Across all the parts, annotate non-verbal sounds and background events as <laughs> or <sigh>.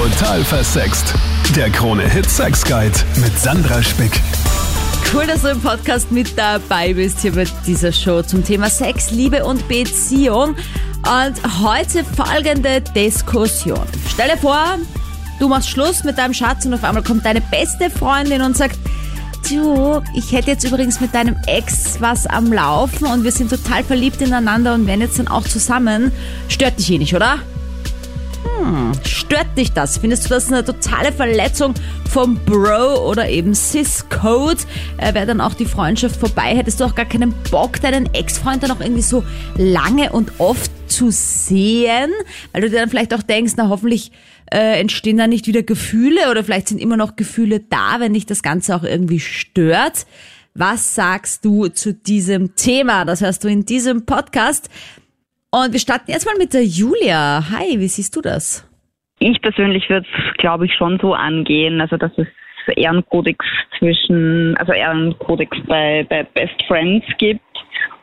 Total versext. Der Krone Hit Sex Guide mit Sandra Spick. Cool, dass du im Podcast mit dabei bist hier bei dieser Show zum Thema Sex, Liebe und Beziehung. Und heute folgende Diskussion. Stell dir vor, du machst Schluss mit deinem Schatz und auf einmal kommt deine beste Freundin und sagt, du, ich hätte jetzt übrigens mit deinem Ex was am Laufen und wir sind total verliebt ineinander und werden jetzt dann auch zusammen. Stört dich eh nicht, oder? Hm, stört dich das? Findest du das eine totale Verletzung vom Bro oder eben Cis-Code? Äh, Wäre dann auch die Freundschaft vorbei? Hättest du auch gar keinen Bock, deinen Ex-Freund dann auch irgendwie so lange und oft zu sehen? Weil du dir dann vielleicht auch denkst, na hoffentlich äh, entstehen da nicht wieder Gefühle oder vielleicht sind immer noch Gefühle da, wenn dich das Ganze auch irgendwie stört. Was sagst du zu diesem Thema? Das hörst du in diesem Podcast. Und wir starten jetzt mal mit der Julia. Hi, wie siehst du das? Ich persönlich würde es, glaube ich, schon so angehen, also dass es Ehrenkodex zwischen, also Ehrenkodex bei, bei Best Friends gibt.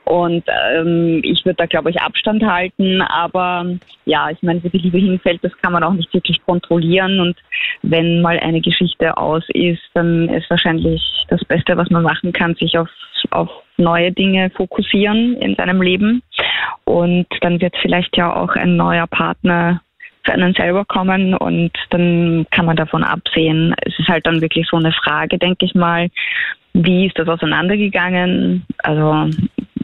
Und ähm, ich würde da, glaube ich, Abstand halten. Aber ja, ich meine, wo die Liebe hinfällt, das kann man auch nicht wirklich kontrollieren. Und wenn mal eine Geschichte aus ist, dann ist wahrscheinlich das Beste, was man machen kann, sich auf, auf neue Dinge fokussieren in seinem Leben. Und dann wird vielleicht ja auch ein neuer Partner für einen selber kommen und dann kann man davon absehen. Es ist halt dann wirklich so eine Frage, denke ich mal, wie ist das auseinandergegangen? Also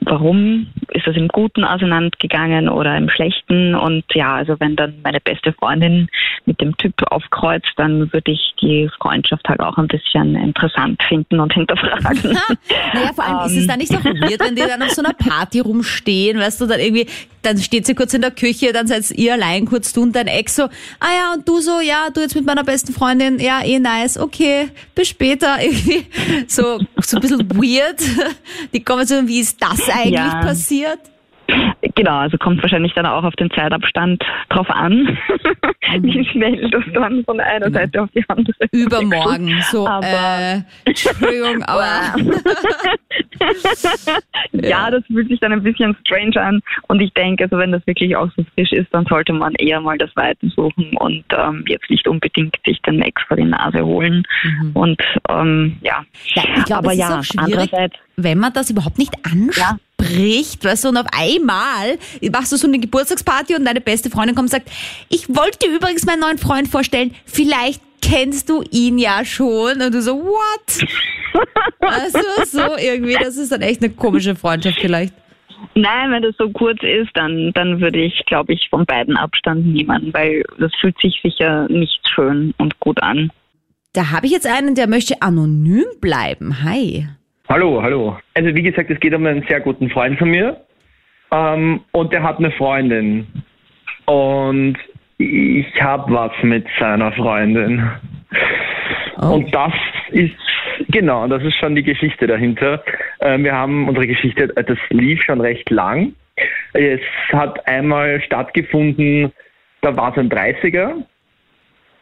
warum ist das im Guten auseinandergegangen oder im Schlechten? Und ja, also wenn dann meine beste Freundin mit dem Typ aufkreuzt, dann würde ich die Freundschaft halt auch ein bisschen interessant finden und hinterfragen. <laughs> naja, vor allem um. ist es dann nicht so weird, wenn die dann auf so einer Party rumstehen, weißt du, dann irgendwie, dann steht sie kurz in der Küche, dann seid ihr allein kurz, du und dein Ex so, ah ja, und du so, ja, du jetzt mit meiner besten Freundin, ja, eh nice, okay, bis später, <laughs> irgendwie so, so ein bisschen weird. Die kommen so, wie ist das eigentlich ja. passiert? Genau, also kommt wahrscheinlich dann auch auf den Zeitabstand drauf an, mhm. wie schnell das dann von einer mhm. Seite auf die andere Übermorgen, so, aber, äh, Entschuldigung, <laughs> aber. <laughs> ja, das fühlt sich dann ein bisschen strange an und ich denke, also wenn das wirklich auch so frisch ist, dann sollte man eher mal das Weite suchen und ähm, jetzt nicht unbedingt sich den Ex vor die Nase holen mhm. und ähm, ja. ja ich glaube, aber es ja, ist auch schwierig, wenn man das überhaupt nicht anspricht. Ja bricht, weißt du, und auf einmal machst du so eine Geburtstagsparty und deine beste Freundin kommt und sagt, ich wollte dir übrigens meinen neuen Freund vorstellen, vielleicht kennst du ihn ja schon und du so, what? <laughs> also so irgendwie, das ist dann echt eine komische Freundschaft vielleicht. Nein, wenn das so kurz ist, dann, dann würde ich, glaube ich, von beiden Abstand nehmen, weil das fühlt sich sicher nicht schön und gut an. Da habe ich jetzt einen, der möchte anonym bleiben. Hi. Hallo, hallo. Also wie gesagt, es geht um einen sehr guten Freund von mir ähm, und der hat eine Freundin und ich habe was mit seiner Freundin. Oh. Und das ist, genau, das ist schon die Geschichte dahinter. Äh, wir haben unsere Geschichte, das lief schon recht lang. Es hat einmal stattgefunden, da war es ein 30er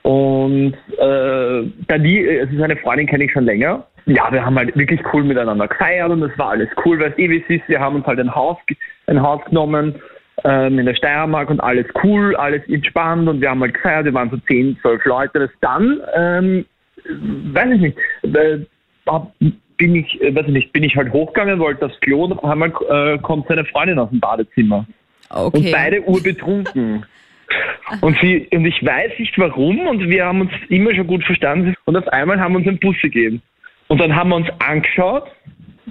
und äh, da die, also seine Freundin kenne ich schon länger ja, wir haben halt wirklich cool miteinander gefeiert und es war alles cool, weil es eh wie es ist. Wir haben uns halt ein Haus, ein Haus genommen ähm, in der Steiermark und alles cool, alles entspannt und wir haben halt gefeiert. Wir waren so 10, 12 Leute. Das dann, ähm, weiß ich nicht, äh, bin ich, äh, weiß ich nicht, bin ich halt hochgegangen, wollte das Klo und auf einmal äh, kommt seine Freundin aus dem Badezimmer. Okay. Und beide urbetrunken. <laughs> Und, sie, und ich weiß nicht warum und wir haben uns immer schon gut verstanden und auf einmal haben wir uns einen Bus gegeben. Und dann haben wir uns angeschaut,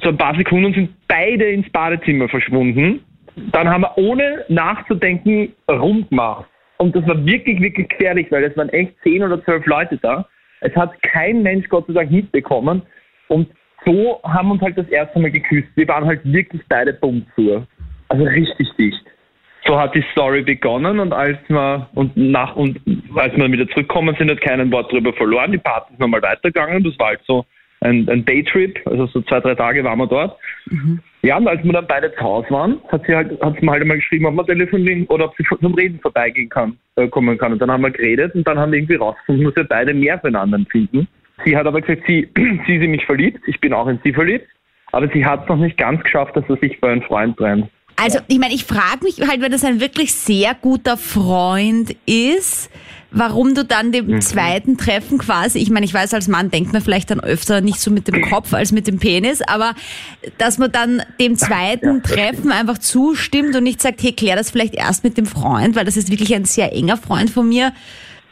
so ein paar Sekunden und sind beide ins Badezimmer verschwunden. Dann haben wir ohne nachzudenken rumgemacht. Und das war wirklich, wirklich gefährlich, weil es waren echt zehn oder zwölf Leute da. Es hat kein Mensch Gott sei Dank mitbekommen. Und so haben wir uns halt das erste Mal geküsst. Wir waren halt wirklich beide Bumsur. Also richtig dicht. So hat die Story begonnen und als wir und nach und als wir wieder zurückgekommen sind, hat keinen Wort darüber verloren. Die Party ist nochmal weitergegangen. Das war halt so ein, ein Daytrip, also so zwei, drei Tage waren wir dort. Mhm. Ja, und als wir dann beide zu Hause waren, hat sie halt, hat sie mir halt einmal geschrieben, ob man telefonieren oder ob sie zum Reden vorbeigehen kann, äh, kommen kann. Und dann haben wir geredet und dann haben wir irgendwie rausgefunden, dass wir beide mehr füreinander empfinden. Sie hat aber gesagt, sie, <clears throat> sie ist in mich verliebt, ich bin auch in sie verliebt, aber sie hat es noch nicht ganz geschafft, dass er sich für einen Freund trennt. Also, ich meine, ich frage mich halt, wenn das ein wirklich sehr guter Freund ist, warum du dann dem Mhm. zweiten Treffen quasi, ich meine, ich weiß, als Mann denkt man vielleicht dann öfter nicht so mit dem Kopf als mit dem Penis, aber dass man dann dem zweiten Treffen einfach zustimmt und nicht sagt, hey, klär das vielleicht erst mit dem Freund, weil das ist wirklich ein sehr enger Freund von mir.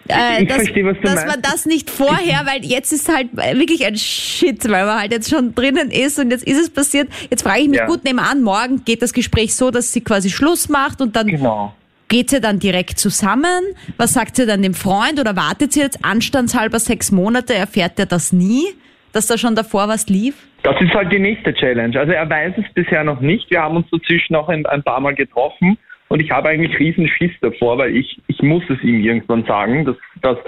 Äh, Ich dass, verstehe, was du dass meinst. man das nicht vorher, weil jetzt ist halt wirklich ein Shit, weil man halt jetzt schon drinnen ist und jetzt ist es passiert. Jetzt frage ich mich, Ja. gut, nehmen an, morgen geht das Gespräch so, dass sie quasi Schluss macht und dann Genau. Geht ihr dann direkt zusammen? Was sagt ihr dann dem Freund oder wartet ihr jetzt anstandshalber sechs Monate? Erfährt er das nie, dass da schon davor was lief? Das ist halt die nächste Challenge. Also er weiß es bisher noch nicht. Wir haben uns dazwischen auch ein paar Mal getroffen und ich habe eigentlich riesen Schiss davor, weil ich, ich muss es ihm irgendwann sagen. Das, das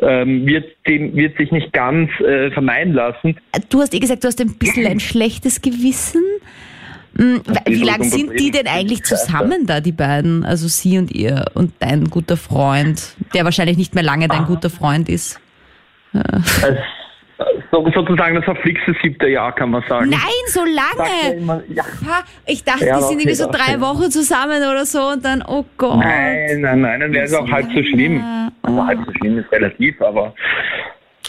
ähm, wird, dem, wird sich nicht ganz äh, vermeiden lassen. Du hast eh gesagt, du hast ein bisschen ein schlechtes Gewissen. Hm, Wie ist lang so sind die denn eigentlich zusammen da, die beiden? Also sie und ihr und dein guter Freund, der wahrscheinlich nicht mehr lange dein guter Freund ist. Es, so, sozusagen das verflixte siebte Jahr, kann man sagen. Nein, so lange! immer, ja. Ich dachte, Ja, die sind irgendwie so drei Wochen zusammen oder so und dann, oh Gott. Nein, nein, nein, dann wäre es auch halb so schlimm. Also halb so schlimm ist relativ, aber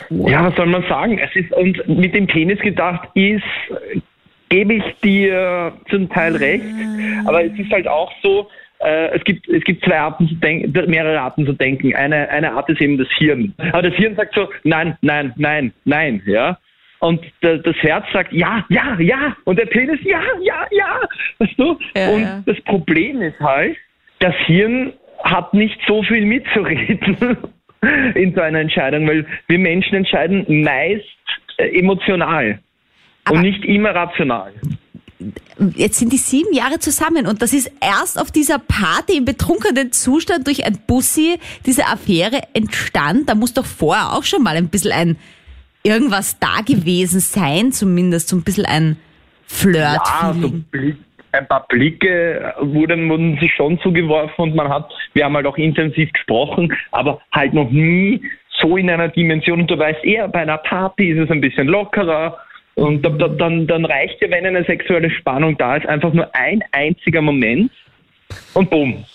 ja, was soll man sagen? Es ist und mit dem Penis gedacht ist, gebe ich dir zum Teil recht, aber es ist halt auch so, äh, es gibt es gibt zwei Arten zu denken, mehrere Arten zu denken. Eine eine Art ist eben das Hirn. Aber das Hirn sagt so, nein, nein, nein, nein, ja. Und da- das Herz sagt ja, ja, ja. Und der Penis ja, ja, ja. Weißt du? Ja, und ja. das Problem ist halt, das Hirn hat nicht so viel mitzureden <laughs> in so einer Entscheidung, weil wir Menschen entscheiden meist äh, emotional Aber- und nicht immer rational. Jetzt sind die sieben Jahre zusammen und das ist erst auf dieser Party im betrunkenen Zustand durch ein Bussi diese Affäre entstand. Da muss doch vorher auch schon mal ein bisschen ein irgendwas da gewesen sein, zumindest so ein bisschen ein Ja, so Flirt-Feeling. Blick, ein paar Blicke wurden, wurden sich schon zugeworfen und man hat, wir haben halt auch intensiv gesprochen, aber halt noch nie so in einer Dimension. Und du weißt eher, bei einer Party ist es ein bisschen lockerer. Und da, da, dann, dann reicht ja, wenn eine sexuelle Spannung da ist, einfach nur ein einziger Moment und bumm.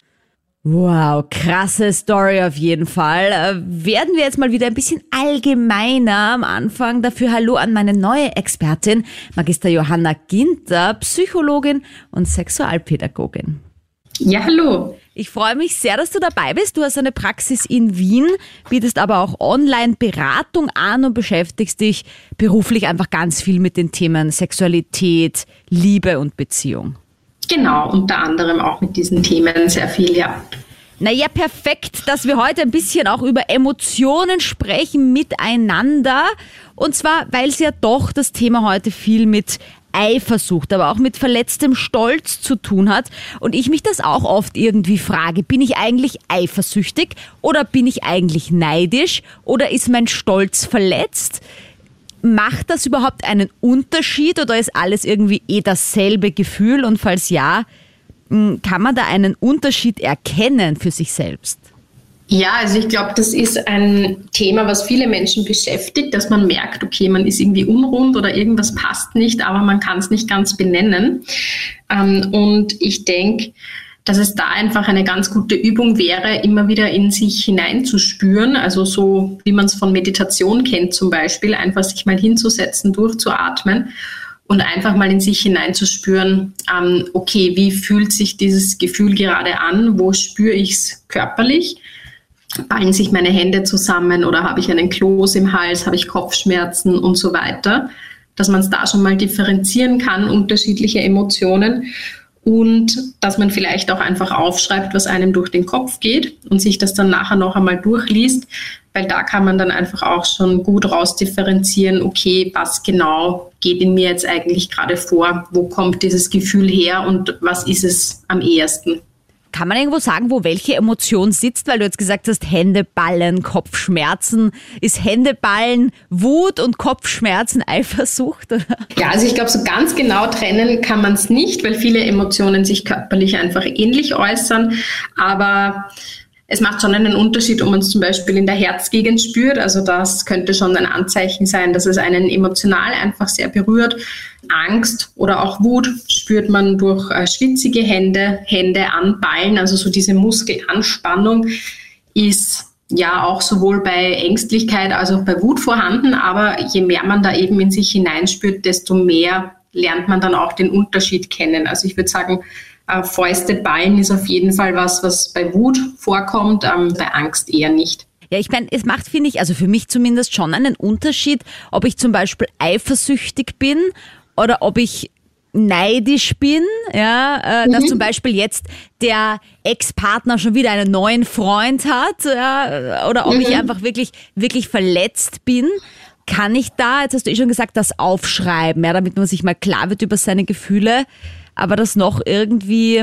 Wow, krasse Story auf jeden Fall. Äh, werden wir jetzt mal wieder ein bisschen allgemeiner am Anfang. Dafür Hallo an meine neue Expertin, Magister Johanna Ginter, Psychologin und Sexualpädagogin. Ja, hallo. Ich freue mich sehr, dass du dabei bist. Du hast eine Praxis in Wien, bietest aber auch Online-Beratung an und beschäftigst dich beruflich einfach ganz viel mit den Themen Sexualität, Liebe und Beziehung. Genau, unter anderem auch mit diesen Themen sehr viel, ja. Naja, perfekt, dass wir heute ein bisschen auch über Emotionen sprechen miteinander. Und zwar, weil es ja doch das Thema heute viel mit Eifersucht, aber auch mit verletztem Stolz zu tun hat. Und ich mich das auch oft irgendwie frage, bin ich eigentlich eifersüchtig oder bin ich eigentlich neidisch oder ist mein Stolz verletzt? Macht das überhaupt einen Unterschied oder ist alles irgendwie eh dasselbe Gefühl? Und falls ja, mh, kann man da einen Unterschied erkennen für sich selbst? Ja, also ich glaube, das ist ein Thema, was viele Menschen beschäftigt, dass man merkt, okay, man ist irgendwie unrund oder irgendwas passt nicht, aber man kann es nicht ganz benennen. Ähm, und ich denke, dass es da einfach eine ganz gute Übung wäre, immer wieder in sich hineinzuspüren, also so wie man es von Meditation kennt zum Beispiel, einfach sich mal hinzusetzen, durchzuatmen und einfach mal in sich hineinzuspüren, ähm, okay, wie fühlt sich dieses Gefühl gerade an, wo spüre ich es körperlich, ballen sich meine Hände zusammen oder habe ich einen Kloß im Hals, habe ich Kopfschmerzen und so weiter, dass man es da schon mal differenzieren kann, unterschiedliche Emotionen. Und dass man vielleicht auch einfach aufschreibt, was einem durch den Kopf geht und sich das dann nachher noch einmal durchliest, weil da kann man dann einfach auch schon gut rausdifferenzieren, okay, was genau geht in mir jetzt eigentlich gerade vor, wo kommt dieses Gefühl her und was ist es am ehesten. Kann man irgendwo sagen, wo welche Emotion sitzt? Weil du jetzt gesagt hast, Händeballen, Kopfschmerzen. Ist Händeballen Wut und Kopfschmerzen Eifersucht? Oder? Ja, also ich glaube, so ganz genau trennen kann man es nicht, weil viele Emotionen sich körperlich einfach ähnlich äußern. Aber es macht schon einen Unterschied, ob man es zum Beispiel in der Herzgegend spürt. Also das könnte schon ein Anzeichen sein, dass es einen emotional einfach sehr berührt. Angst oder auch Wut spürt man durch äh, schwitzige Hände, Hände anballen, also so diese Muskelanspannung ist ja auch sowohl bei Ängstlichkeit als auch bei Wut vorhanden, aber je mehr man da eben in sich hineinspürt, desto mehr lernt man dann auch den Unterschied kennen. Also ich würde sagen, äh, Fäuste ballen ist auf jeden Fall was, was bei Wut vorkommt, ähm, bei Angst eher nicht. Ja, ich meine, es macht, finde ich, also für mich zumindest schon einen Unterschied, ob ich zum Beispiel eifersüchtig bin oder ob ich neidisch bin, ja, äh, mhm. dass zum Beispiel jetzt der Ex-Partner schon wieder einen neuen Freund hat, ja, oder ob mhm. ich einfach wirklich, wirklich verletzt bin. Kann ich da, jetzt hast du eh schon gesagt, das aufschreiben, ja, damit man sich mal klar wird über seine Gefühle, aber das noch irgendwie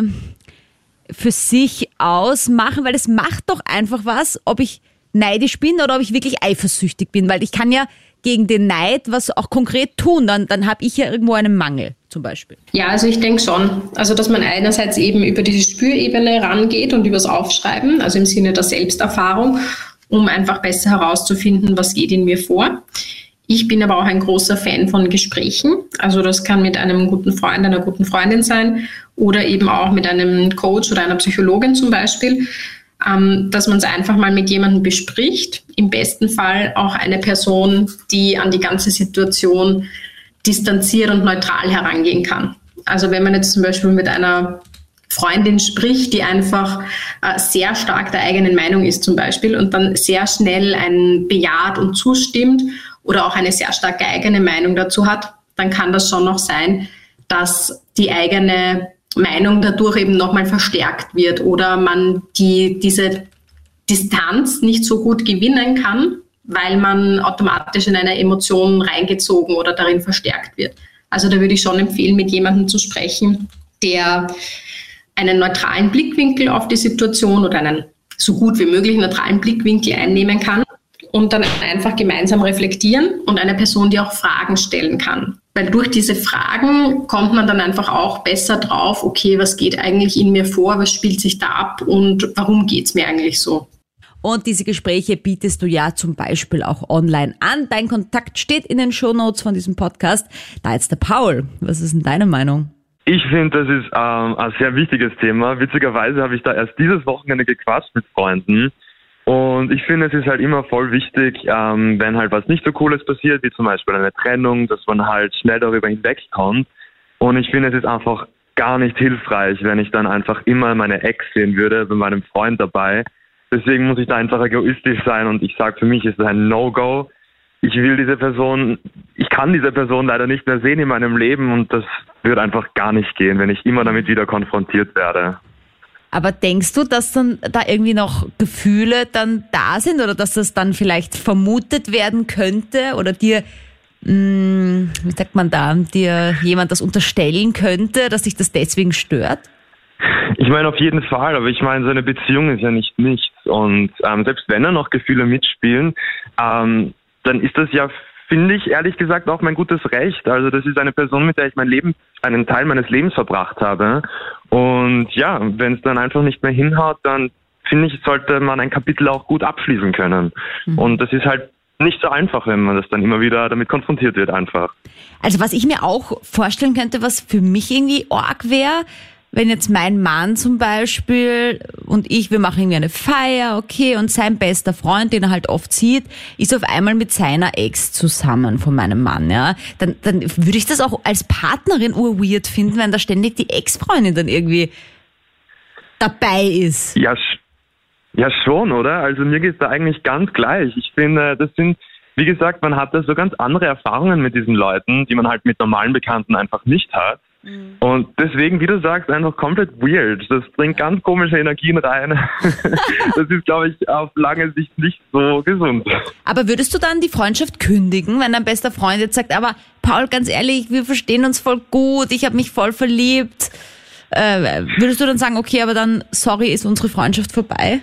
für sich ausmachen, weil es macht doch einfach was, ob ich neidisch bin oder ob ich wirklich eifersüchtig bin, weil ich kann ja gegen den Neid was auch konkret tun, dann, dann habe ich ja irgendwo einen Mangel zum Beispiel. Ja, also ich denke schon. Also dass man einerseits eben über diese Spürebene rangeht und übers Aufschreiben, also im Sinne der Selbsterfahrung, um einfach besser herauszufinden, was geht in mir vor. Ich bin aber auch ein großer Fan von Gesprächen. Also das kann mit einem guten Freund, einer guten Freundin sein oder eben auch mit einem Coach oder einer Psychologin zum Beispiel, ähm, dass man es einfach mal mit jemandem bespricht. Im besten Fall auch eine Person, die an die ganze Situation distanziert und neutral herangehen kann. Also wenn man jetzt zum Beispiel mit einer Freundin spricht, die einfach äh, sehr stark der eigenen Meinung ist zum Beispiel und dann sehr schnell ein bejaht und zustimmt oder auch eine sehr starke eigene Meinung dazu hat, dann kann das schon noch sein, dass die eigene Meinung dadurch eben nochmal verstärkt wird oder man die, diese Distanz nicht so gut gewinnen kann, weil man automatisch in eine Emotion reingezogen oder darin verstärkt wird. Also da würde ich schon empfehlen, mit jemandem zu sprechen, der einen neutralen Blickwinkel auf die Situation oder einen so gut wie möglich neutralen Blickwinkel einnehmen kann und dann einfach gemeinsam reflektieren und eine Person, die auch Fragen stellen kann. Weil durch diese Fragen kommt man dann einfach auch besser drauf, okay, was geht eigentlich in mir vor, was spielt sich da ab und warum geht es mir eigentlich so. Und diese Gespräche bietest du ja zum Beispiel auch online an. Dein Kontakt steht in den Shownotes von diesem Podcast. Da jetzt der Paul. Was ist denn deine Meinung? Ich finde, das ist ähm, ein sehr wichtiges Thema. Witzigerweise habe ich da erst dieses Wochenende gequatscht mit Freunden. Und ich finde, es ist halt immer voll wichtig, ähm, wenn halt was nicht so Cooles passiert, wie zum Beispiel eine Trennung, dass man halt schnell darüber hinwegkommt. Und ich finde, es ist einfach gar nicht hilfreich, wenn ich dann einfach immer meine Ex sehen würde bei meinem Freund dabei Deswegen muss ich da einfach egoistisch sein und ich sage, für mich ist es ein No-Go. Ich will diese Person, ich kann diese Person leider nicht mehr sehen in meinem Leben und das wird einfach gar nicht gehen, wenn ich immer damit wieder konfrontiert werde. Aber denkst du, dass dann da irgendwie noch Gefühle dann da sind oder dass das dann vielleicht vermutet werden könnte oder dir, mh, mm, wie sagt man da, dir jemand das unterstellen könnte, dass sich das deswegen stört? Ich meine auf jeden Fall, aber ich meine, so eine Beziehung ist ja nicht nichts. Und ähm, selbst wenn er noch Gefühle mitspielen, ähm, dann ist das ja, finde ich ehrlich gesagt, auch mein gutes Recht. Also das ist eine Person, mit der ich mein Leben, einen Teil meines Lebens verbracht habe. Und ja, wenn es dann einfach nicht mehr hinhaut, dann finde ich, sollte man ein Kapitel auch gut abschließen können. Mhm. Und das ist halt nicht so einfach, wenn man das dann immer wieder damit konfrontiert wird einfach. Also was ich mir auch vorstellen könnte, was für mich irgendwie arg wäre, wenn jetzt mein Mann zum Beispiel und ich, wir machen irgendwie eine Feier, okay, und sein bester Freund, den er halt oft sieht, ist auf einmal mit seiner Ex zusammen von meinem Mann, ja, dann, dann würde ich das auch als Partnerin urweird finden, wenn da ständig die Ex-Freundin dann irgendwie dabei ist. Ja, ja schon, oder? Also mir geht's da eigentlich ganz gleich. Ich finde, das sind wie gesagt, man hat da so ganz andere Erfahrungen mit diesen Leuten, die man halt mit normalen Bekannten einfach nicht hat. Mhm. Und deswegen, wie du sagst, einfach komplett weird. Das bringt ganz komische Energien rein. <laughs> das ist, glaube ich, auf lange Sicht nicht so gesund. Aber würdest du dann die Freundschaft kündigen, wenn dein bester Freund jetzt sagt, aber Paul, ganz ehrlich, wir verstehen uns voll gut, ich habe mich voll verliebt. Äh, würdest du dann sagen, okay, aber dann, sorry, ist unsere Freundschaft vorbei?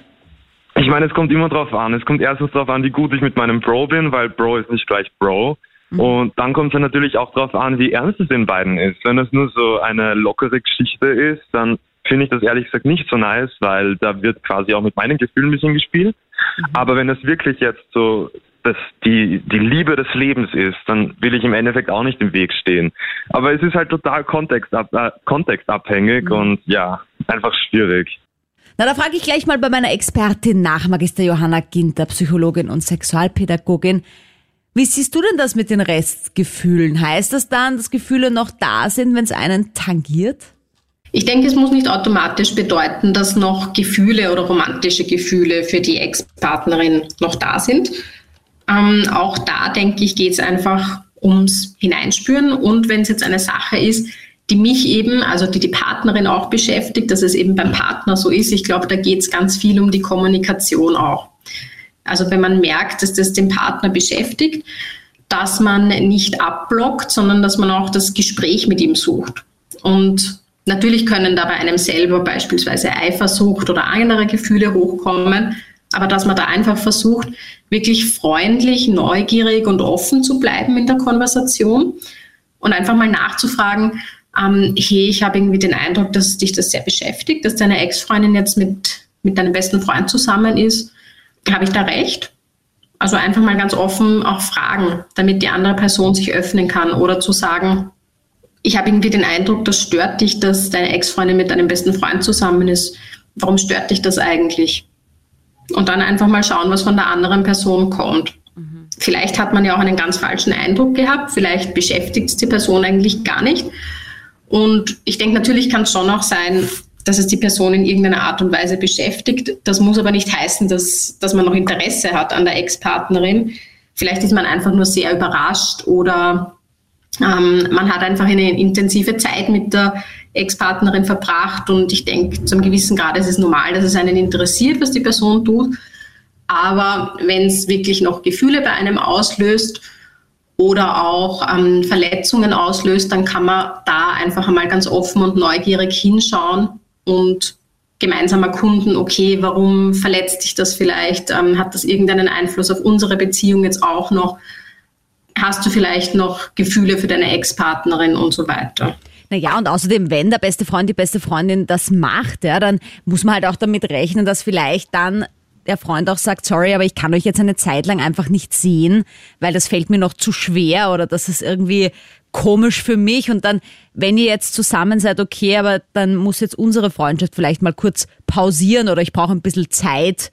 Ich meine, es kommt immer drauf an. Es kommt erstens darauf an, wie gut ich mit meinem Bro bin, weil Bro ist nicht gleich Bro. Mhm. Und dann kommt es natürlich auch darauf an, wie ernst es den beiden ist. Wenn es nur so eine lockere Geschichte ist, dann finde ich das ehrlich gesagt nicht so nice, weil da wird quasi auch mit meinen Gefühlen ein bisschen gespielt. Mhm. Aber wenn es wirklich jetzt so dass die, die Liebe des Lebens ist, dann will ich im Endeffekt auch nicht im Weg stehen. Aber es ist halt total kontextab äh, kontextabhängig mhm. und ja, einfach schwierig. Na, da frage ich gleich mal bei meiner Expertin nach, Magister Johanna Ginter, Psychologin und Sexualpädagogin. Wie siehst du denn das mit den Restgefühlen? Heißt das dann, dass Gefühle noch da sind, wenn es einen tangiert? Ich denke, es muss nicht automatisch bedeuten, dass noch Gefühle oder romantische Gefühle für die Ex-Partnerin noch da sind. Ähm, auch da, denke ich, geht es einfach ums Hineinspüren. Und wenn es jetzt eine Sache ist, die mich eben, also die die Partnerin auch beschäftigt, dass es eben beim Partner so ist, ich glaube, da geht es ganz viel um die Kommunikation auch. Also wenn man merkt, dass das den Partner beschäftigt, dass man nicht abblockt, sondern dass man auch das Gespräch mit ihm sucht. Und natürlich können da bei einem selber beispielsweise Eifersucht oder andere Gefühle hochkommen, aber dass man da einfach versucht, wirklich freundlich, neugierig und offen zu bleiben in der Konversation und einfach mal nachzufragen, ähm, hey, ich habe irgendwie den Eindruck, dass dich das sehr beschäftigt, dass deine Ex-Freundin jetzt mit, mit deinem besten Freund zusammen ist habe ich da recht? Also einfach mal ganz offen auch fragen, damit die andere Person sich öffnen kann oder zu sagen, ich habe irgendwie den Eindruck, das stört dich, dass deine Ex-Freundin mit deinem besten Freund zusammen ist. Warum stört dich das eigentlich? Und dann einfach mal schauen, was von der anderen Person kommt. Mhm. Vielleicht hat man ja auch einen ganz falschen Eindruck gehabt, vielleicht beschäftigt es die Person eigentlich gar nicht. Und ich denke, natürlich kann es schon auch sein, dass es die Person in irgendeiner Art und Weise beschäftigt. Das muss aber nicht heißen, dass, dass man noch Interesse hat an der Ex-Partnerin. Vielleicht ist man einfach nur sehr überrascht oder ähm, man hat einfach eine intensive Zeit mit der Ex-Partnerin verbracht und ich denke, zu einem gewissen Grad ist es normal, dass es einen interessiert, was die Person tut. Aber wenn es wirklich noch Gefühle bei einem auslöst oder auch ähm, Verletzungen auslöst, dann kann man da einfach einmal ganz offen und neugierig hinschauen und gemeinsam erkunden, okay, warum verletzt dich das vielleicht? Ähm, hat das irgendeinen Einfluss auf unsere Beziehung jetzt auch noch? Hast du vielleicht noch Gefühle für deine Ex-Partnerin und so weiter? Naja, und außerdem, wenn der beste Freund, die beste Freundin das macht, ja, dann muss man halt auch damit rechnen, dass vielleicht dann der Freund auch sagt, sorry, aber ich kann euch jetzt eine Zeit lang einfach nicht sehen, weil das fällt mir noch zu schwer oder das ist irgendwie komisch für mich und dann, wenn ihr jetzt zusammen seid, okay, aber dann muss jetzt unsere Freundschaft vielleicht mal kurz pausieren oder ich brauche ein bisschen Zeit,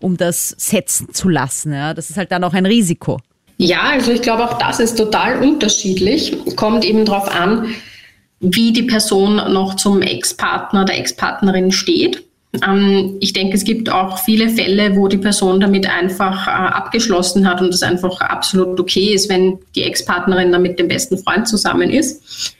um das setzen zu lassen. Ja? Das ist halt dann auch ein Risiko. Ja, also ich glaube auch das ist total unterschiedlich. Kommt eben darauf an, wie die Person noch zum Ex-Partner, der Ex-Partnerin steht. Ähm, ich denke, es gibt auch viele Fälle, wo die Person damit einfach äh, abgeschlossen hat und es einfach absolut okay ist, wenn die Ex-Partnerin dann mit dem besten Freund zusammen ist.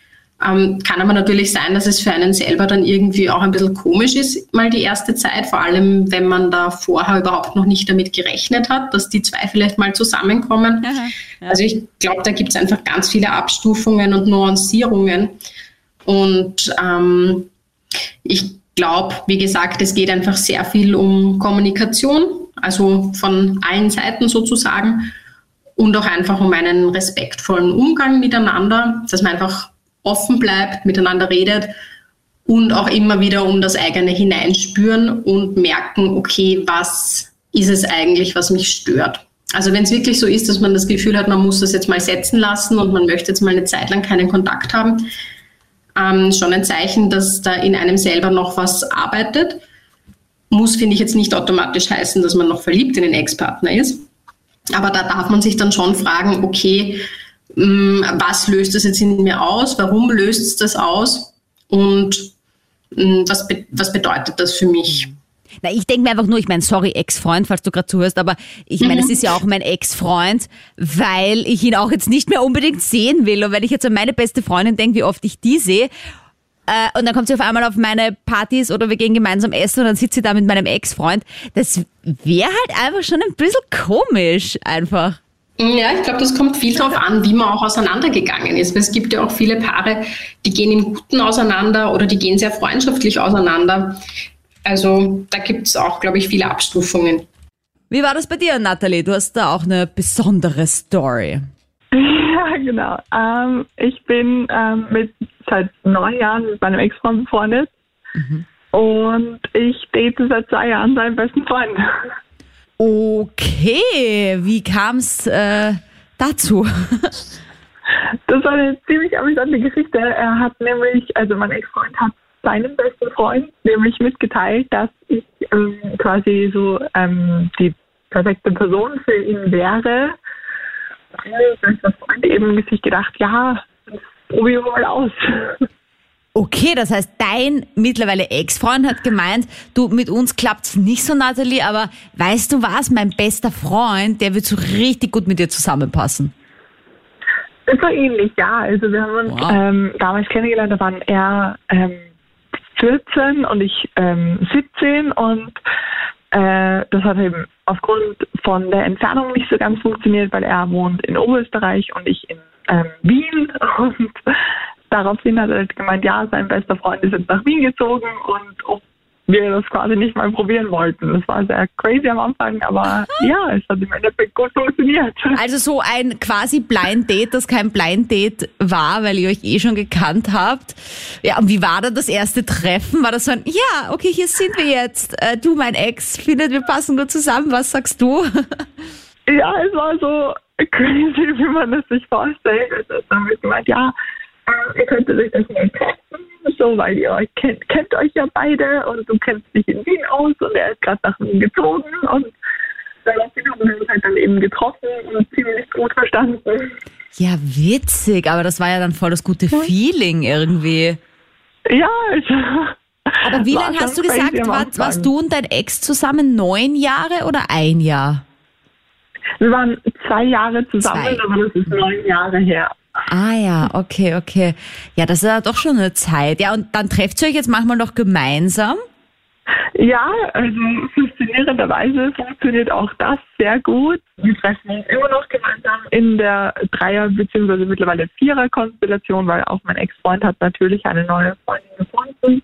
Ähm, kann aber natürlich sein, dass es für einen selber dann irgendwie auch ein bisschen komisch ist, mal die erste Zeit, vor allem wenn man da vorher überhaupt noch nicht damit gerechnet hat, dass die zwei vielleicht mal zusammenkommen. Aha, ja. Also ich glaube, da gibt es einfach ganz viele Abstufungen und Nuancierungen. Und ähm, ich glaube, wie gesagt, es geht einfach sehr viel um Kommunikation, also von allen Seiten sozusagen und auch einfach um einen respektvollen Umgang miteinander, dass man einfach offen bleibt, miteinander redet und auch immer wieder um das eigene Hineinspüren und merken, okay, was ist es eigentlich, was mich stört. Also wenn es wirklich so ist, dass man das Gefühl hat, man muss das jetzt mal setzen lassen und man möchte jetzt mal eine Zeit lang keinen Kontakt haben, ähm, schon ein Zeichen, dass da in einem selber noch was arbeitet. Muss, finde ich, jetzt nicht automatisch heißen, dass man noch verliebt in den Ex-Partner ist. Aber da darf man sich dann schon fragen, okay, mm, was löst das jetzt in mir aus? Warum löst es das aus? Und mm, was, was bedeutet das für mich? Na, ich denke mir einfach nur, ich meine, sorry, Ex-Freund, falls du gerade zuhörst, aber ich meine, mhm. es ist ja auch mein Ex-Freund, weil ich ihn auch jetzt nicht mehr unbedingt sehen will. Und wenn ich jetzt an meine beste Freundin denke, wie oft ich die sehe, äh, und dann kommt sie auf einmal auf meine Partys oder wir gehen gemeinsam essen und dann sitzt sie da mit meinem Ex-Freund, das wäre halt einfach schon ein bisschen komisch, einfach. Ja, ich glaube, das kommt viel darauf an, wie man auch auseinandergegangen ist. Weil es gibt ja auch viele Paare, die gehen im Guten auseinander oder die gehen sehr freundschaftlich auseinander. Also da gibt es auch, glaube ich, viele Abstufungen. Wie war das bei dir, Nathalie? Du hast da auch eine besondere Story. <laughs> Ja, genau. Ähm, ich bin ähm, mit seit neun Jahren mit meinem Ex-Freund befreundet. Mhm. Und ich date seit zwei Jahren seinen besten Freund. Okay, wie kam es äh, dazu? <laughs> Das war eine ziemlich amüsante Geschichte. Er hat nämlich, also mein Ex-Freund hat seinem besten Freund nämlich mitgeteilt, dass ich ähm, quasi so ähm, die perfekte Person für ihn wäre. Und mein Freund eben sich gedacht, ja, probieren wir mal aus. Okay, das heißt, dein mittlerweile Ex-Freund hat gemeint, du, mit uns klappt's nicht so, Nathalie, aber weißt du was, mein bester Freund, der wird so richtig gut mit dir zusammenpassen. Das war ähnlich, ja. Also wir haben uns wow. ähm, damals kennengelernt, da waren er ähm, 14 und ich ähm, 17 und äh, das hat eben aufgrund von der Entfernung nicht so ganz funktioniert, weil er wohnt in Oberösterreich und ich in ähm, Wien. <laughs> Und daraufhin hat er gemeint, ja, sein bester Freund ist jetzt nach Wien gezogen und ob wir das quasi nicht mal probieren wollten. Das war sehr crazy am Anfang, aber ja, es hat im Endeffekt gut funktioniert. <laughs> Also so ein quasi Blind Date, das kein Blind Date war, weil ihr euch eh schon gekannt habt. Ja, und wie war da das erste Treffen? War das so ein, ja, okay, hier sind wir jetzt. Äh, du, mein Ex, findet, wir passen gut zusammen. Was sagst du? Ja, es war so crazy, <laughs> wie man es sich vorstellt. Also, dann wird gemeint, ja, äh, ihr könntet euch das mal treffen so, weil ihr euch kennt, kennt euch ja beide und du kennst dich in Wien aus und er ist gerade nach Wien gezogen und daraufhin haben wir uns halt dann eben getroffen und ziemlich gut verstanden. Ja, witzig, aber das war ja dann voll das gute Feeling irgendwie. Ja, also. Aber wie <laughs> lange hast du gesagt, war, warst du und dein Ex zusammen? Neun Jahre oder ein Jahr? Wir waren zwei Jahre zusammen, zwei. aber das ist neun Jahre her. Ah ja, okay, okay. Ja, das ist ja doch schon eine Zeit. Ja, und dann trefft ihr euch jetzt manchmal noch gemeinsam? Ja, also faszinierenderweise funktioniert auch das sehr gut. Wir treffen uns immer noch gemeinsam in der Dreier- bzw. mittlerweile Vierer-Konstellation, weil auch mein Ex-Freund hat natürlich eine neue Freundin gefunden.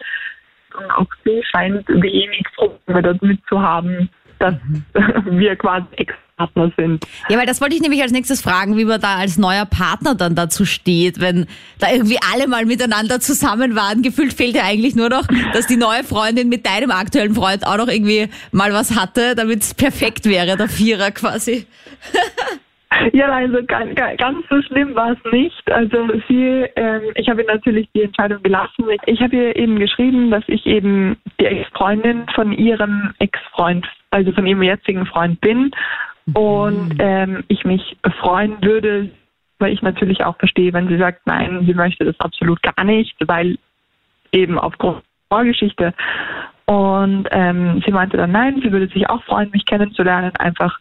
Und auch sie scheint wenig Probleme damit zu haben, dass mhm. <laughs> wir quasi Ex Partner sind. Ja, weil das wollte ich nämlich als nächstes fragen, wie man da als neuer Partner dann dazu steht, wenn da irgendwie alle mal miteinander zusammen waren. Gefühlt fehlt ja eigentlich nur noch, dass die neue Freundin mit deinem aktuellen Freund auch noch irgendwie mal was hatte, damit es perfekt wäre, der Vierer quasi. <laughs> Ja, also ganz, ganz so schlimm war es nicht. Also sie, ähm, ich habe natürlich die Entscheidung gelassen. Ich habe ihr eben geschrieben, dass ich eben die Ex-Freundin von ihrem Ex-Freund, also von ihrem jetzigen Freund bin und ähm, ich mich freuen würde, weil ich natürlich auch verstehe, wenn sie sagt, nein, sie möchte das absolut gar nicht, weil eben aufgrund der Vorgeschichte. Und ähm, sie meinte dann, nein, sie würde sich auch freuen, mich kennenzulernen, einfach,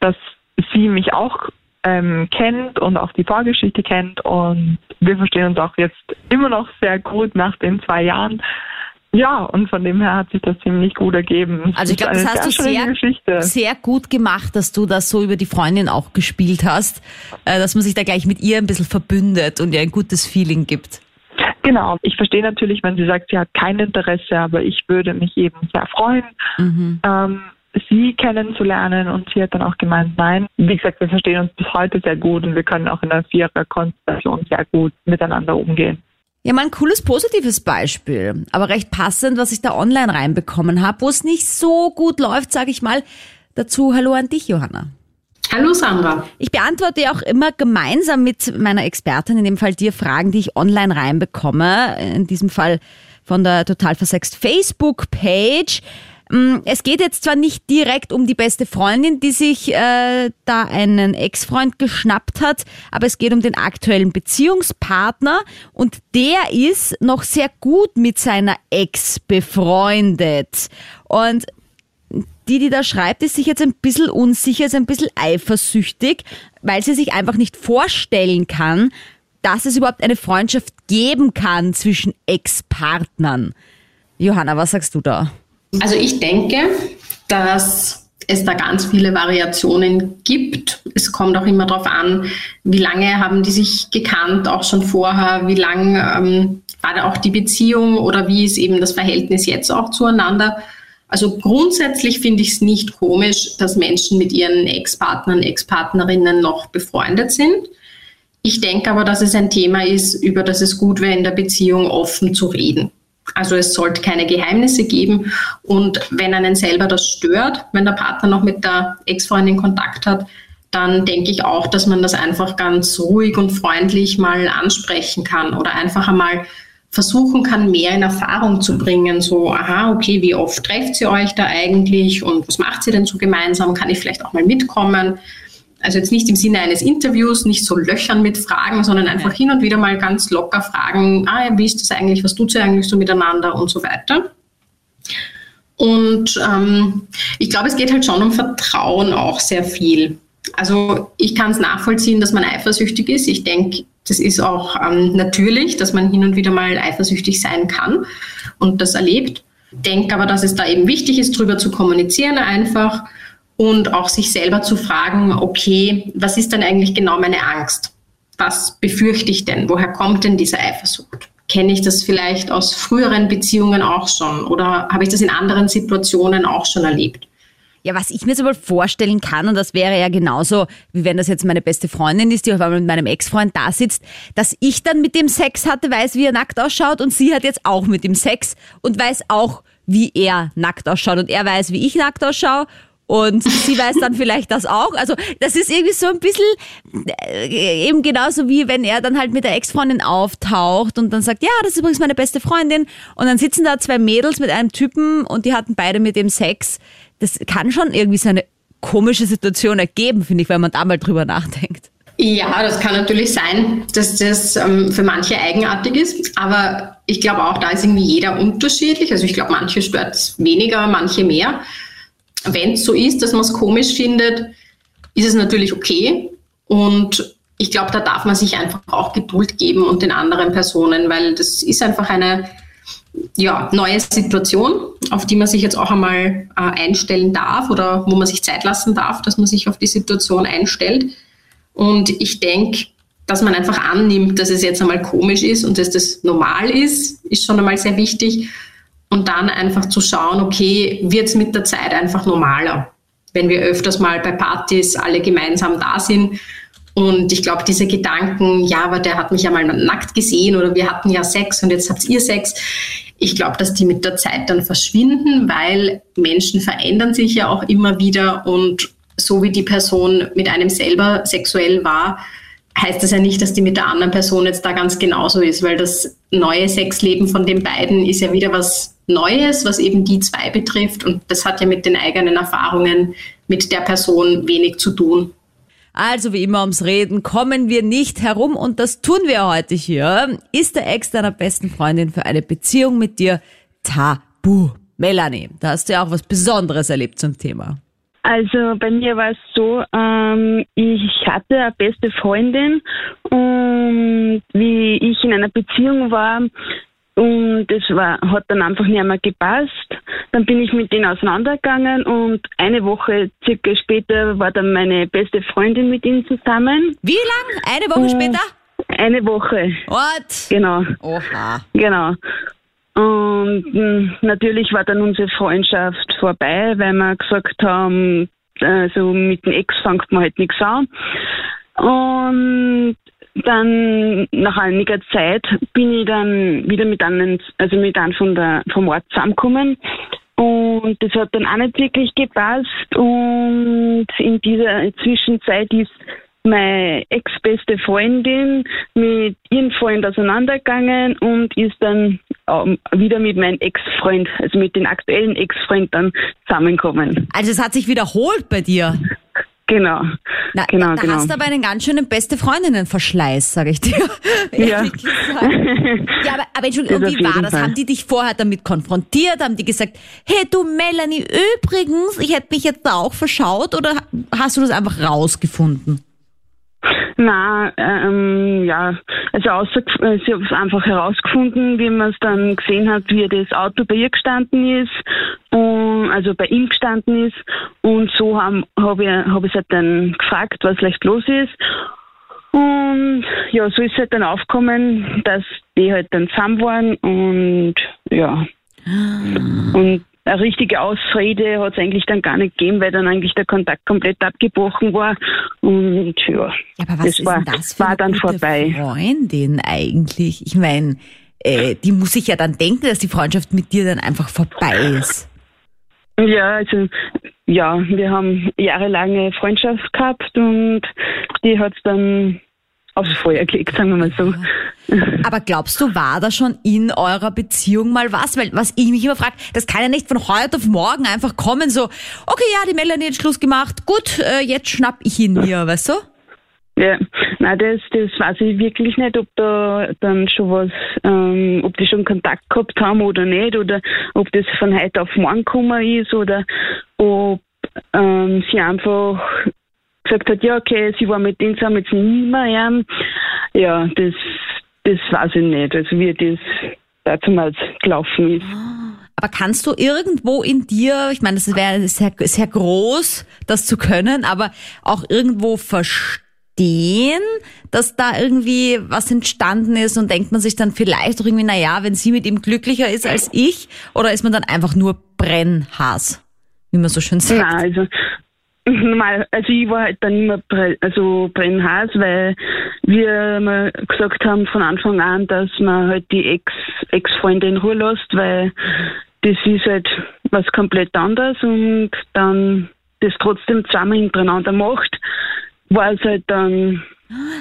dass sie mich auch ähm, kennt und auch die Vorgeschichte kennt. Und wir verstehen uns auch jetzt immer noch sehr gut nach den zwei Jahren. Ja, und von dem her hat sich das ziemlich gut ergeben. also ich glaube, das hast du sehr, sehr gut gemacht, dass du das so über die Freundin auch gespielt hast, äh, dass man sich da gleich mit ihr ein bisschen verbündet und ihr ein gutes Feeling gibt. Genau. Ich verstehe natürlich, wenn sie sagt, sie hat kein Interesse, aber ich würde mich eben sehr freuen, mhm. ähm, sie kennenzulernen. Und sie hat dann auch gemeint, nein. Wie gesagt, wir verstehen uns bis heute sehr gut und wir können auch in einer Vierer-Konstellation sehr gut miteinander umgehen. Ja, mal ein cooles, positives Beispiel, aber recht passend, was ich da online reinbekommen habe, wo es nicht so gut läuft, sage ich mal. Dazu Hallo an dich, Johanna. Hallo Sandra. Ich beantworte auch immer gemeinsam mit meiner Expertin, in dem Fall dir Fragen, die ich online reinbekomme. In diesem Fall von der Total Versext Facebook-Page. Mm, es geht jetzt zwar nicht direkt um die beste Freundin, die sich äh, da einen Ex-Freund geschnappt hat, aber es geht um den aktuellen Beziehungspartner und der ist noch sehr gut mit seiner Ex befreundet. Und die, die da schreibt, ist sich jetzt ein bisschen unsicher, ist ein bisschen eifersüchtig, weil sie sich einfach nicht vorstellen kann, dass es überhaupt eine Freundschaft geben kann zwischen Ex-Partnern. Johanna, was sagst du da? Also ich denke, dass es da ganz viele Variationen gibt. Es kommt auch immer darauf an, wie lange haben die sich gekannt, auch schon vorher, wie lange ähm, war da auch die Beziehung oder wie ist eben das Verhältnis jetzt auch zueinander. Also grundsätzlich finde ich es nicht komisch, dass Menschen mit ihren Ex-Partnern, Ex-Partnerinnen noch befreundet sind. Ich denke aber, dass es ein Thema ist, über das es gut wäre, in der Beziehung offen zu reden. Also es sollte keine Geheimnisse geben. Und wenn einen selber das stört, wenn der Partner noch mit der Ex-Freundin Kontakt hat, dann denke ich auch, dass man das einfach ganz ruhig und freundlich mal ansprechen kann oder einfach einmal versuchen kann, mehr in Erfahrung zu bringen. So, aha, okay, wie oft trefft sie euch da eigentlich und was macht sie denn so gemeinsam? Kann ich vielleicht auch mal mitkommen? Also jetzt nicht im Sinne eines Interviews, nicht so löchern mit Fragen, sondern einfach hin und wieder mal ganz locker fragen, ah, wie ist das eigentlich, was tut sie eigentlich so miteinander und so weiter. Und ähm, ich glaube, es geht halt schon um Vertrauen auch sehr viel. Also ich kann es nachvollziehen, dass man eifersüchtig ist. Ich denke, das ist auch ähm, natürlich, dass man hin und wieder mal eifersüchtig sein kann und das erlebt. Denke aber, dass es da eben wichtig ist, darüber zu kommunizieren einfach und auch sich selber zu fragen, okay, was ist denn eigentlich genau meine Angst? Was befürchte ich denn? Woher kommt denn diese Eifersucht? Kenne ich das vielleicht aus früheren Beziehungen auch schon oder habe ich das in anderen Situationen auch schon erlebt? Ja, was ich mir so mal vorstellen kann, und das wäre ja genauso, wie wenn das jetzt meine beste Freundin ist, die auf einmal mit meinem Ex-Freund da sitzt, dass ich dann mit dem Sex hatte, weiß, wie er nackt ausschaut und sie hat jetzt auch mit ihm Sex und weiß auch, wie er nackt ausschaut und er weiß, wie ich nackt ausschaue und sie weiß dann vielleicht das auch. Also das ist irgendwie so ein bisschen äh, eben genauso wie wenn er dann halt mit der Ex-Freundin auftaucht und dann sagt, ja, das ist übrigens meine beste Freundin. Und dann sitzen da zwei Mädels mit einem Typen und die hatten beide mit dem Sex. Das kann schon irgendwie so eine komische Situation ergeben, finde ich, wenn man da mal drüber nachdenkt. Ja, das kann natürlich sein, dass das ähm, für manche eigenartig ist, aber ich glaube auch, da ist irgendwie jeder unterschiedlich. Also ich glaube, manche stört es weniger, manche mehr wenn es so ist, dass man es komisch findet, ist es natürlich okay. Und ich glaube, da darf man sich einfach auch Geduld geben und den anderen Personen, weil das ist einfach eine ja, neue Situation, auf die man sich jetzt auch einmal äh, einstellen darf oder wo man sich Zeit lassen darf, dass man sich auf die Situation einstellt. Und ich denke, dass man einfach annimmt, dass es jetzt einmal komisch ist und dass das normal ist, ist schon einmal sehr wichtig und dann einfach zu schauen, okay, wird es mit der Zeit einfach normaler, wenn wir öfters mal bei Partys alle gemeinsam da sind. Und ich glaube, diese Gedanken, ja, aber der hat mich ja mal nackt gesehen oder wir hatten ja Sex und jetzt habt ihr Sex. Ich glaube, dass die mit der Zeit dann verschwinden, weil Menschen verändern sich ja auch immer wieder und so wie die Person mit einem selber sexuell war, heißt das ja nicht, dass die mit der anderen Person jetzt da ganz genauso ist, weil das neue Sexleben von den beiden ist ja wieder was Neues, was eben die zwei betrifft. Und das hat ja mit den eigenen Erfahrungen mit der Person wenig zu tun. Also wie immer ums Reden kommen wir nicht herum und das tun wir heute hier. Ist der Ex deiner besten Freundin für eine Beziehung mit dir tabu? Melanie, da hast du ja auch was Besonderes erlebt zum Thema. Also bei mir war es so, ähm, ich hatte eine beste Freundin und wie ich in einer Beziehung war, und es war, hat dann einfach nicht mehr gepasst. Dann bin ich mit denen auseinandergegangen und eine Woche circa später war dann meine beste Freundin mit ihnen zusammen. Wie lang? Eine Woche und später? Eine Woche. What? Genau. Oha. Genau. Und hm, natürlich war dann unsere Freundschaft vorbei, weil wir gesagt haben, also mit dem Ex fängt man halt nichts an. Und dann nach einiger Zeit bin ich dann wieder mit einem, also mit einem von der, vom Ort zusammengekommen. Und das hat dann auch nicht wirklich gepasst. Und in dieser Zwischenzeit ist meine ex-beste Freundin mit ihrem Freund auseinandergegangen und ist dann wieder mit meinem Ex-Freund, also mit dem aktuellen Ex-Freund dann zusammengekommen. Also es hat sich wiederholt bei dir? Genau. Na, genau, da genau. hast du aber einen ganz schönen beste Freundinnen-Verschleiß, sage ich dir. <laughs> Ja. ja, aber, aber Entschuldigung, wie war das? Fall. Haben die dich vorher damit konfrontiert? Haben die gesagt, hey du Melanie, übrigens, ich hätte mich jetzt da auch verschaut oder hast du das einfach rausgefunden? Na, ähm, ja, also außer, äh, sie hat es einfach herausgefunden, wie man es dann gesehen hat, wie das Auto bei ihr gestanden ist, und, also bei ihm gestanden ist. Und so habe hab ich, hab ich halt dann gefragt, was leicht los ist. Und ja, so ist es halt dann aufgekommen, dass die halt dann zusammen waren und ja. Und eine richtige Ausrede hat es eigentlich dann gar nicht gegeben, weil dann eigentlich der Kontakt komplett abgebrochen war. Und ja, Ja, aber was das ist war, denn das für war eine dann vorbei. Freundin eigentlich? Ich meine, äh, die muss sich ja dann denken, dass die Freundschaft mit dir dann einfach vorbei ist. Ja, also ja, wir haben jahrelange Freundschaft gehabt und die hat dann aufs Feuer gelegt, sagen wir mal so. Aber glaubst du, war da schon in eurer Beziehung mal was? Weil was ich mich immer frage, das kann ja nicht von heute auf morgen einfach kommen, so, okay, ja, die Melanie hat Schluss gemacht, gut, äh, jetzt schnapp ich ihn mir, weißt du? Ja, nein, das, das weiß ich wirklich nicht, ob da dann schon was, ähm, ob die schon Kontakt gehabt haben oder nicht, oder ob das von heute auf morgen gekommen ist, oder ob ähm, sie einfach gesagt hat, ja, okay, sie war mit denen zusammen, jetzt nicht mehr. Ja, das, das weiß ich nicht, also wie das damals gelaufen ist. Aber kannst du irgendwo in dir, ich meine, das wäre sehr, sehr groß, das zu können, aber auch irgendwo verstehen, dass da irgendwie was entstanden ist und denkt man sich dann vielleicht auch irgendwie, na ja, wenn sie mit ihm glücklicher ist als ich, oder ist man dann einfach nur Brennhass, wie man so schön sagt? Nein, also <laughs> normal, also ich war halt dann immer also brennhaß, weil wir mal gesagt haben von Anfang an, dass man halt die Ex Ex-Freunde in Ruhe lässt, weil das ist halt was komplett anderes und dann das trotzdem zusammen hintereinander macht, war es halt dann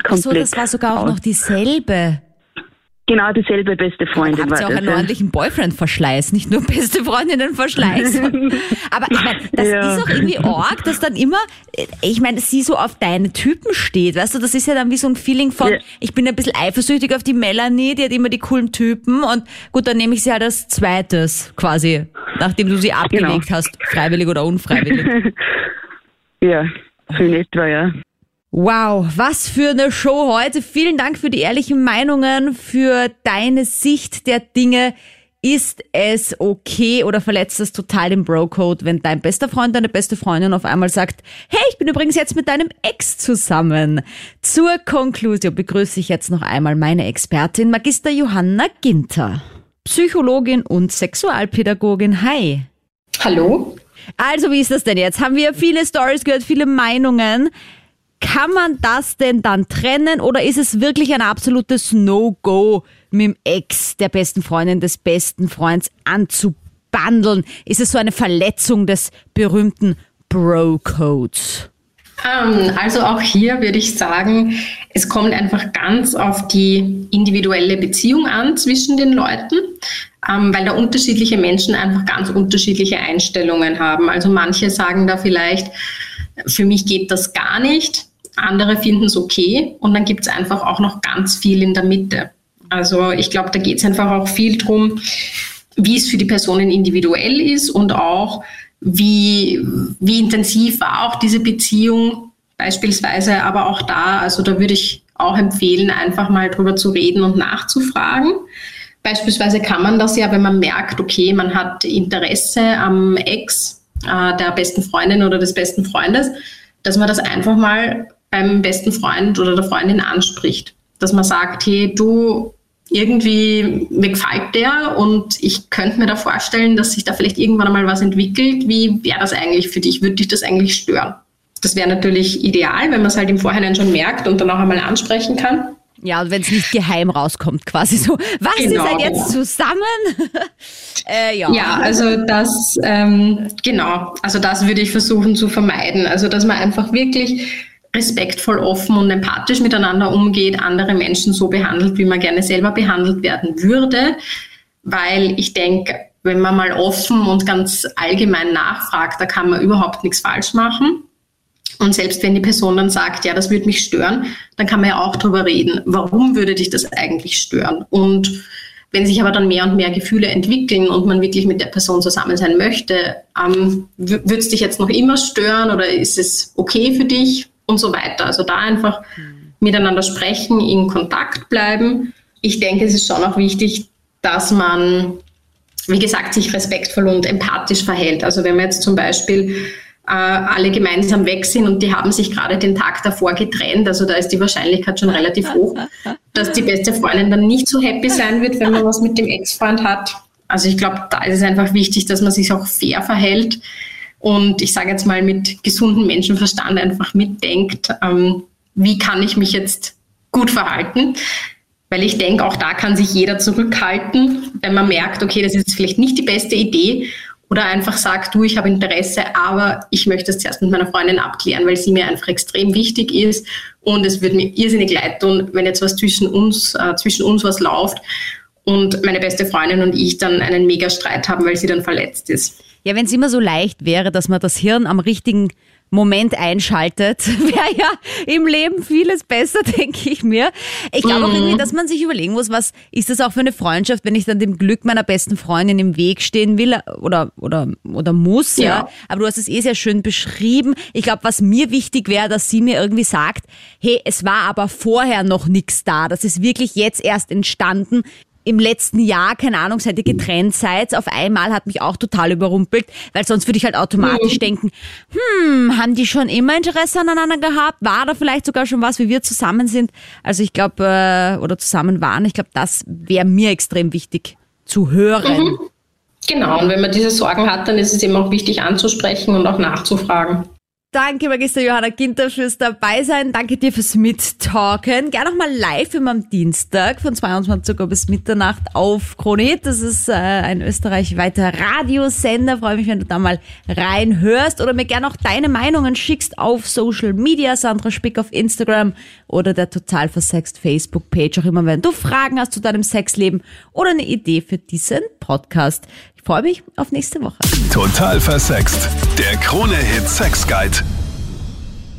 Ach so, das war sogar auch aus. noch dieselbe. Genau dieselbe beste Freundin Habt ihr auch einen ordentlichen Boyfriend-Verschleiß, nicht nur beste Freundinnen-Verschleiß. <laughs> Aber ich meine, das Ja. ist auch irgendwie arg, dass dann immer, ich meine, sie so auf deine Typen steht, weißt du, das ist ja dann wie so ein Feeling von, Ja. ich bin ein bisschen eifersüchtig auf die Melanie, die hat immer die coolen Typen und gut, dann nehme ich sie halt als zweites quasi, nachdem du sie Genau. abgelegt hast, freiwillig oder unfreiwillig. <laughs> ja, so in etwa, ja. Wow, was für eine Show heute. Vielen Dank für die ehrlichen Meinungen, für deine Sicht der Dinge. Ist es okay oder verletzt es total den Bro-Code, wenn dein bester Freund, deine beste Freundin auf einmal sagt, hey, ich bin übrigens jetzt mit deinem Ex zusammen. Zur Konklusion begrüße ich jetzt noch einmal meine Expertin, Magister Johanna Ginter. Psychologin und Sexualpädagogin. Hi. Hallo? Also, wie ist das denn jetzt? Haben wir viele Stories gehört, viele Meinungen. Kann man das denn dann trennen oder ist es wirklich ein absolutes No-Go, mit dem Ex der besten Freundin des besten Freunds anzubandeln? Ist es so eine Verletzung des berühmten Bro-Codes? Ähm, also auch hier würde ich sagen, es kommt einfach ganz auf die individuelle Beziehung an zwischen den Leuten, ähm, weil da unterschiedliche Menschen einfach ganz unterschiedliche Einstellungen haben. Also manche sagen da vielleicht, für mich geht das gar nicht, andere finden es okay und dann gibt es einfach auch noch ganz viel in der Mitte. Also ich glaube, da geht es einfach auch viel drum, wie es für die Personen individuell ist und auch wie, wie intensiv war auch diese Beziehung beispielsweise, aber auch da, also da würde ich auch empfehlen, einfach mal drüber zu reden und nachzufragen. Beispielsweise kann man das ja, wenn man merkt, okay, man hat Interesse am Ex äh, der besten Freundin oder des besten Freundes, dass man das einfach mal beim besten Freund oder der Freundin anspricht. Dass man sagt, hey, du, irgendwie, mir gefällt der und ich könnte mir da vorstellen, dass sich da vielleicht irgendwann einmal was entwickelt. Wie wäre das eigentlich für dich? Würde dich das eigentlich stören? Das wäre natürlich ideal, wenn man es halt im Vorhinein schon merkt und dann auch einmal ansprechen kann. Ja, und wenn es nicht geheim rauskommt, quasi so, was, Genau. seid jetzt zusammen? <laughs> äh, ja. Ja, also das, ähm, genau, also das würde ich versuchen zu vermeiden. Also, dass man einfach wirklich respektvoll, offen und empathisch miteinander umgeht, andere Menschen so behandelt, wie man gerne selber behandelt werden würde. Weil ich denke, wenn man mal offen und ganz allgemein nachfragt, da kann man überhaupt nichts falsch machen. Und selbst wenn die Person dann sagt, ja, das würde mich stören, dann kann man ja auch drüber reden. Warum würde dich das eigentlich stören? Und wenn sich aber dann mehr und mehr Gefühle entwickeln und man wirklich mit der Person zusammen sein möchte, ähm, würde es dich jetzt noch immer stören oder ist es okay für dich und so weiter. Also da einfach miteinander sprechen, in Kontakt bleiben. Ich denke, es ist schon auch wichtig, dass man, wie gesagt, sich respektvoll und empathisch verhält. Also wenn man jetzt zum Beispiel äh, alle gemeinsam weg sind und die haben sich gerade den Tag davor getrennt, also da ist die Wahrscheinlichkeit schon relativ hoch, dass die beste Freundin dann nicht so happy sein wird, wenn man was mit dem Ex-Freund hat. Also ich glaube, da ist es einfach wichtig, dass man sich auch fair verhält und ich sage jetzt mal mit gesundem Menschenverstand einfach mitdenkt, ähm, wie kann ich mich jetzt gut verhalten. Weil ich denke, auch da kann sich jeder zurückhalten, wenn man merkt, okay, das ist vielleicht nicht die beste Idee oder einfach sagt, du, ich habe Interesse, aber ich möchte es zuerst mit meiner Freundin abklären, weil sie mir einfach extrem wichtig ist und es würde mir irrsinnig leid tun, wenn jetzt was zwischen uns, äh, zwischen uns was läuft und meine beste Freundin und ich dann einen Megastreit haben, weil sie dann verletzt ist. Ja, wenn es immer so leicht wäre, dass man das Hirn am richtigen Moment einschaltet, <laughs> wäre ja im Leben vieles besser, <laughs> denke ich mir. Ich glaube auch irgendwie, dass man sich überlegen muss, was ist das auch für eine Freundschaft, wenn ich dann dem Glück meiner besten Freundin im Weg stehen will oder, oder, oder muss, ja. ja. Aber du hast es eh sehr schön beschrieben. Ich glaube, was mir wichtig wäre, dass sie mir irgendwie sagt, hey, es war aber vorher noch nichts da. Das ist wirklich jetzt erst entstanden im letzten Jahr, keine Ahnung, seit ihr getrennt seid, auf einmal hat mich auch total überrumpelt, weil sonst würde ich halt automatisch mhm. denken, hm, haben die schon immer Interesse aneinander gehabt? War da vielleicht sogar schon was, wie wir zusammen sind? Also ich glaube, äh, oder zusammen waren, ich glaube, das wäre mir extrem wichtig zu hören. Mhm. Genau, und wenn man diese Sorgen hat, dann ist es eben auch wichtig anzusprechen und auch nachzufragen. Danke, Magister Johanna Ginter, fürs Dabeisein. Danke dir fürs Mittalken. Gerne nochmal live immer am Dienstag von 22 Uhr bis Mitternacht auf Kronit. Das ist äh, ein österreichweiter Radiosender. Freue mich, wenn du da mal reinhörst oder mir gerne auch deine Meinungen schickst auf Social Media. Sandra Spick auf Instagram oder der total versext Facebook-Page. Auch immer, wenn du Fragen hast zu deinem Sexleben oder eine Idee für diesen Podcast freue mich auf nächste Woche. Total versext. Der Krone-Hit Sex Guide.